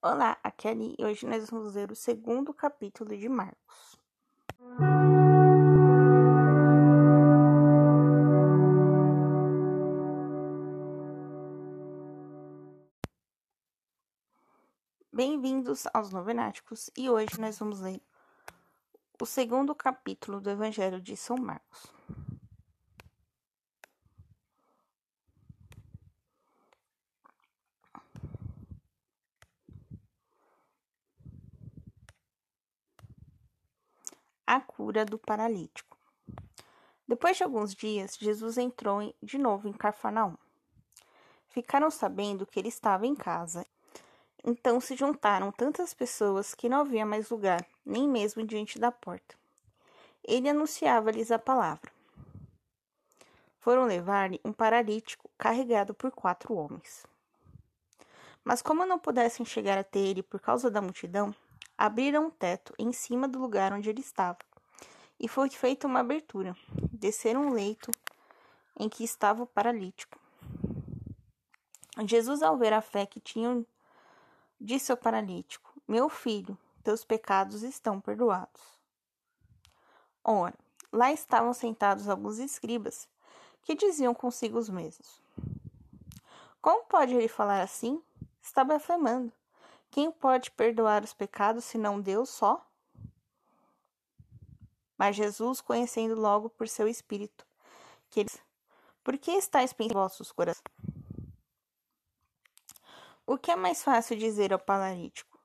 Olá, aqui é Ali e hoje nós vamos ler o segundo capítulo de Marcos. Bem-vindos aos Novenáticos e hoje nós vamos ler o segundo capítulo do Evangelho de São Marcos. A cura do paralítico. Depois de alguns dias, Jesus entrou de novo em Cafarnaum. Ficaram sabendo que ele estava em casa. Então se juntaram tantas pessoas que não havia mais lugar, nem mesmo diante da porta. Ele anunciava-lhes a palavra. Foram levar-lhe um paralítico carregado por quatro homens. Mas como não pudessem chegar até ele por causa da multidão, abriram um teto em cima do lugar onde ele estava, e foi feita uma abertura. Desceram um leito em que estava o paralítico. Jesus, ao ver a fé que tinham, disse ao paralítico: Meu filho, teus pecados estão perdoados. Ora, lá estavam sentados alguns escribas que diziam consigo os mesmos: Como pode ele falar assim? Está blasfemando. Quem pode perdoar os pecados senão Deus só? Mas Jesus, conhecendo logo por seu espírito, que eles, por que estáis pensando em vossos corações? O que é mais fácil dizer ao paralítico?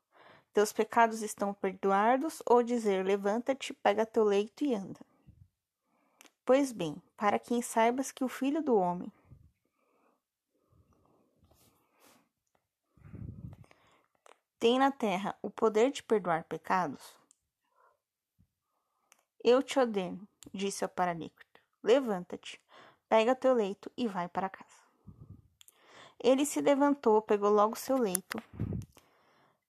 Teus pecados estão perdoados, ou dizer, levanta-te, pega teu leito e anda? Pois bem, para quem saibas que o Filho do Homem tem na terra o poder de perdoar pecados? Eu te ordeno, disse ao paralítico: levanta-te, pega teu leito e vai para casa. Ele se levantou, pegou logo seu leito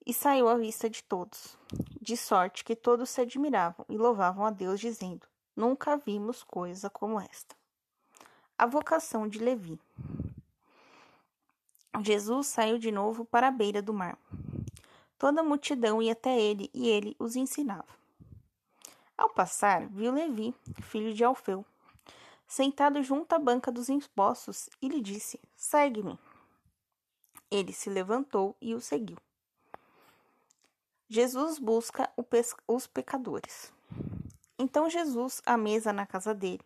e saiu à vista de todos, de sorte que todos se admiravam e louvavam a Deus, dizendo: Nunca vimos coisa como esta. A vocação de Levi. Jesus saiu de novo para a beira do mar. Toda a multidão ia até ele e ele os ensinava. Ao passar, viu Levi, filho de Alfeu, sentado junto à banca dos impostos e lhe disse: Segue-me. Ele se levantou e o seguiu. Jesus busca os pecadores. Então Jesus, à mesa na casa dele,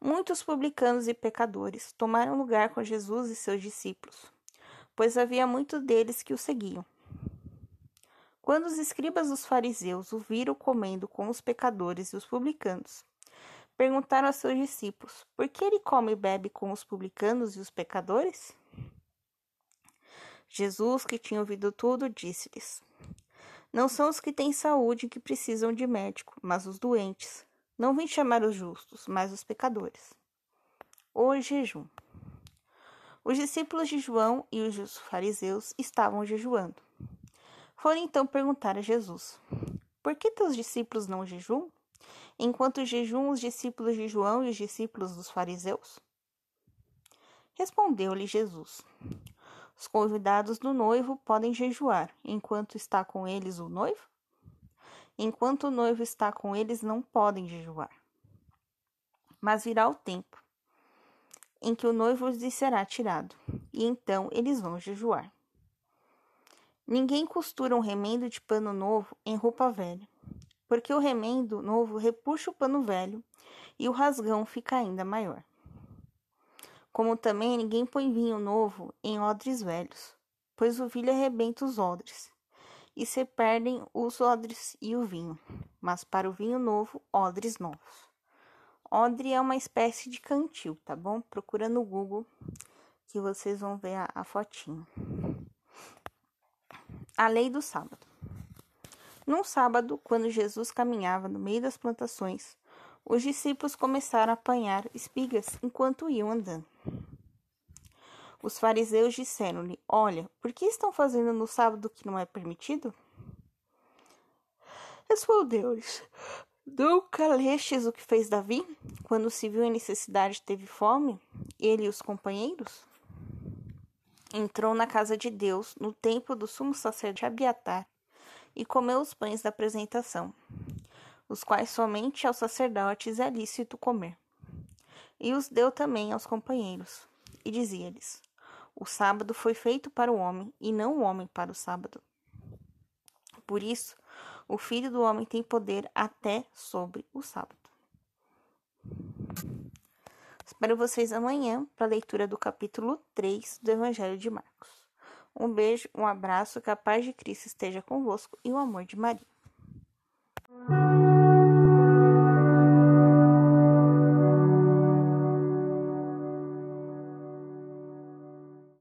muitos publicanos e pecadores tomaram lugar com Jesus e seus discípulos, pois havia muitos deles que o seguiam. Quando os escribas dos fariseus o viram comendo com os pecadores e os publicanos, perguntaram a seus discípulos: Por que ele come e bebe com os publicanos e os pecadores? Jesus, que tinha ouvido tudo, disse-lhes: Não são os que têm saúde que precisam de médico, mas os doentes. Não vim chamar os justos, mas os pecadores. O jejum. Os discípulos de João e os fariseus estavam jejuando. Foram então perguntar a Jesus: Por que teus discípulos não jejuam? Enquanto jejuam os discípulos de João e os discípulos dos fariseus? Respondeu-lhe Jesus: Os convidados do noivo podem jejuar, enquanto está com eles o noivo? Enquanto o noivo está com eles, não podem jejuar. Mas virá o tempo em que o noivo lhes será tirado, e então eles vão jejuar. Ninguém costura um remendo de pano novo em roupa velha, porque o remendo novo repuxa o pano velho e o rasgão fica ainda maior. Como também ninguém põe vinho novo em odres velhos, pois o vinho arrebenta os odres, e se perdem os odres e o vinho, mas para o vinho novo, odres novos. Odre é uma espécie de cantil, tá bom? Procura no Google que vocês vão ver a, a fotinha. A lei do sábado. Num sábado, quando Jesus caminhava no meio das plantações, os discípulos começaram a apanhar espigas enquanto iam andando. Os fariseus disseram-lhe: Olha, por que estão fazendo no sábado que não é permitido? Respondeu-lhes: Nunca lestes o que fez Davi, quando se viu em necessidade teve fome, ele e os companheiros? Entrou na casa de Deus no tempo do sumo sacerdote Abiatar e comeu os pães da apresentação, os quais somente aos sacerdotes é lícito comer. E os deu também aos companheiros, e dizia-lhes: O sábado foi feito para o homem, e não o homem para o sábado. Por isso, o filho do homem tem poder até sobre o sábado. Espero vocês amanhã para a leitura do capítulo 3 do Evangelho de Marcos. Um beijo, um abraço, que a paz de Cristo esteja convosco e o amor de Maria.